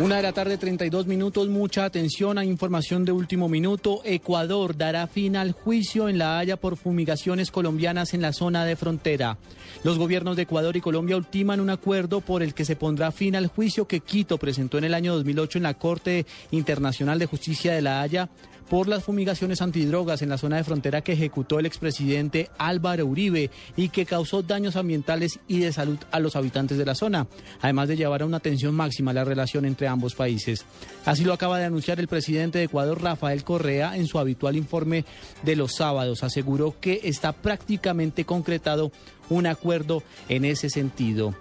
Una de la tarde, 32 minutos. Mucha atención a información de último minuto. Ecuador dará fin al juicio en La Haya por fumigaciones colombianas en la zona de frontera. Los gobiernos de Ecuador y Colombia ultiman un acuerdo por el que se pondrá fin al juicio que Quito presentó en el año 2008 en la Corte Internacional de Justicia de La Haya por las fumigaciones antidrogas en la zona de frontera que ejecutó el expresidente Álvaro Uribe y que causó daños ambientales y de salud a los habitantes de la zona, además de llevar a una tensión máxima la relación entre ambos países. Así lo acaba de anunciar el presidente de Ecuador, Rafael Correa, en su habitual informe de los sábados. Aseguró que está prácticamente concretado un acuerdo en ese sentido.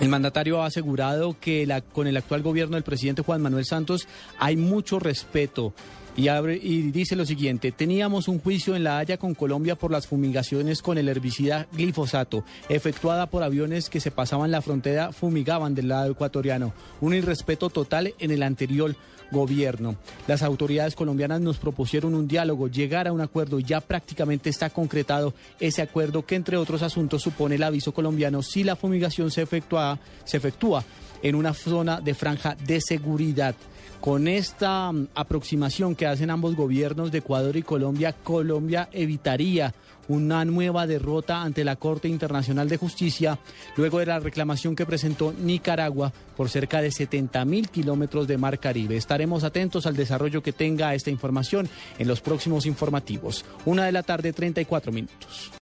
El mandatario ha asegurado que con el actual gobierno del presidente Juan Manuel Santos hay mucho respeto y, abre, y dice lo siguiente, teníamos un juicio en La Haya con Colombia por las fumigaciones con el herbicida glifosato, efectuada por aviones que se pasaban la frontera, fumigaban del lado ecuatoriano. Un irrespeto total en el anterior gobierno. Las autoridades colombianas nos propusieron un diálogo, llegar a un acuerdo. Ya prácticamente está concretado ese acuerdo que, entre otros asuntos, supone el aviso colombiano si la fumigación se efectúa, se efectúa en una zona de franja de seguridad. Con esta mm, aproximación que hacen ambos gobiernos de Ecuador y Colombia, Colombia evitaría una nueva derrota ante la Corte Internacional de Justicia luego de la reclamación que presentó Nicaragua por cerca de 70 mil kilómetros de mar Caribe. Estaremos atentos al desarrollo que tenga esta información en los próximos informativos. Una de la tarde, 34 minutos.